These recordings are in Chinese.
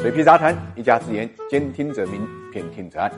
水皮杂谈，一家之言，兼听则明，偏听则暗。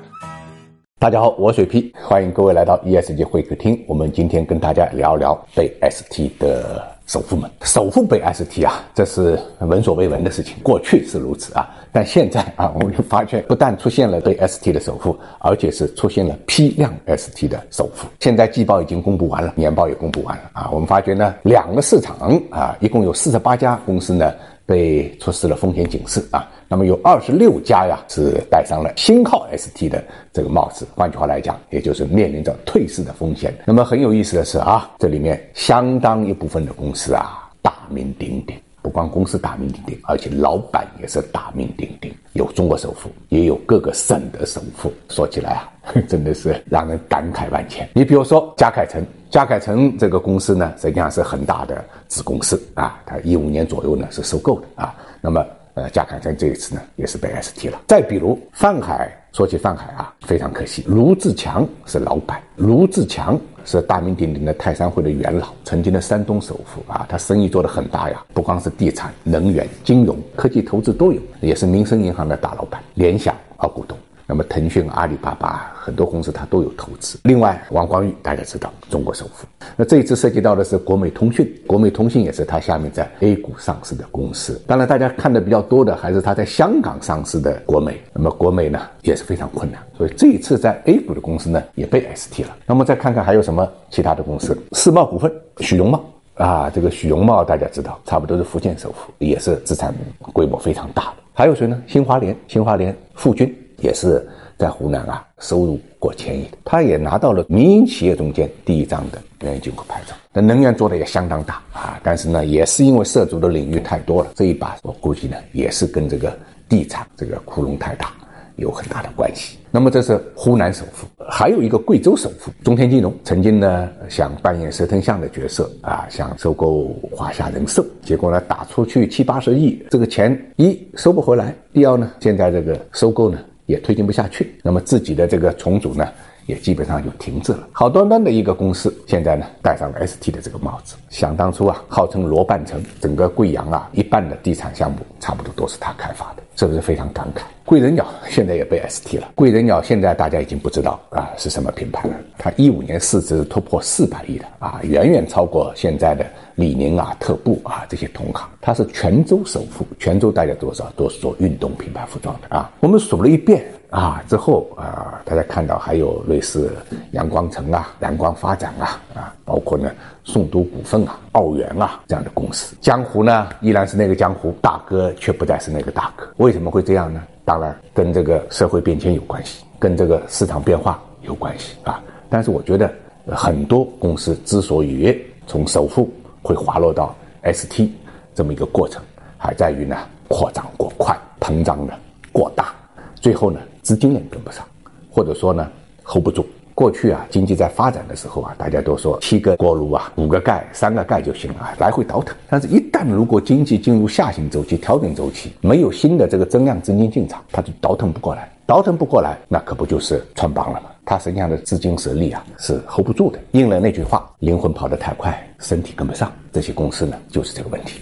大家好，我水皮，欢迎各位来到 ESG 会客厅。我们今天跟大家聊聊被 ST 的首富们。首富被 ST 啊，这是闻所未闻的事情。过去是如此啊，但现在啊，我们发现不但出现了对 ST 的首富，而且是出现了批量 ST 的首富。现在季报已经公布完了，年报也公布完了啊。我们发觉呢，两个市场啊，一共有四十八家公司呢。被出示了风险警示啊，那么有二十六家呀是戴上了新号 ST 的这个帽子，换句话来讲，也就是面临着退市的风险。那么很有意思的是啊，这里面相当一部分的公司啊大名鼎鼎，不光公司大名鼎鼎，而且老板也是大名鼎鼎，有中国首富，也有各个省的首富。说起来啊，真的是让人感慨万千。你比如说嘉凯城。嘉凯城这个公司呢，实际上是恒大的子公司啊，它一五年左右呢是收购的啊。那么，呃，嘉凯城这一次呢也是被 ST 了。再比如泛海，说起范海啊，非常可惜，卢志强是老板，卢志强是大名鼎鼎的泰山会的元老，曾经的山东首富啊，他生意做得很大呀，不光是地产、能源、金融、科技投资都有，也是民生银行的大老板，联想二股东。那么，腾讯、阿里巴巴很多公司它都有投资。另外，王光裕大家知道，中国首富。那这一次涉及到的是国美通讯，国美通讯也是它下面在 A 股上市的公司。当然，大家看的比较多的还是它在香港上市的国美。那么，国美呢也是非常困难，所以这一次在 A 股的公司呢也被 ST 了。那么再看看还有什么其他的公司，世茂股份、许荣茂啊，这个许荣茂大家知道，差不多是福建首富，也是资产规模非常大的。还有谁呢？新华联、新华联、富军。也是在湖南啊，收入过千亿的，他也拿到了民营企业中间第一张的能源进口牌照。那能源做的也相当大啊，但是呢，也是因为涉足的领域太多了，这一把我估计呢，也是跟这个地产这个窟窿太大。有很大的关系。那么这是湖南首富，还有一个贵州首富中天金融，曾经呢想扮演蛇吞象的角色啊，想收购华夏人寿，结果呢打出去七八十亿，这个钱一收不回来，第二呢现在这个收购呢也推进不下去，那么自己的这个重组呢。也基本上就停滞了。好端端的一个公司，现在呢戴上了 ST 的这个帽子。想当初啊，号称罗半城，整个贵阳啊一半的地产项目差不多都是他开发的，是不是非常感慨？贵人鸟现在也被 ST 了。贵人鸟现在大家已经不知道啊是什么品牌了。它一五年市值突破四百亿的啊，远远超过现在的李宁啊、特步啊这些同行。它是泉州首富，泉州大家多少都是做运动品牌服装的啊。我们数了一遍。啊，之后啊，大家看到还有类似阳光城啊、蓝光发展啊，啊，包括呢宋都股份啊、澳元啊这样的公司。江湖呢依然是那个江湖，大哥却不再是那个大哥。为什么会这样呢？当然跟这个社会变迁有关系，跟这个市场变化有关系啊。但是我觉得很多公司之所以从首富会滑落到 ST 这么一个过程，还在于呢扩张过快，膨胀的过大，最后呢。资金链跟不上，或者说呢，hold 不住。过去啊，经济在发展的时候啊，大家都说七个锅炉啊，五个盖，三个盖就行了，来回倒腾。但是，一旦如果经济进入下行周期、调整周期，没有新的这个增量资金进场，它就倒腾不过来。倒腾不过来，那可不就是穿帮了吗？它实际上的资金实力啊是 hold 不住的。应了那句话：灵魂跑得太快，身体跟不上。这些公司呢，就是这个问题。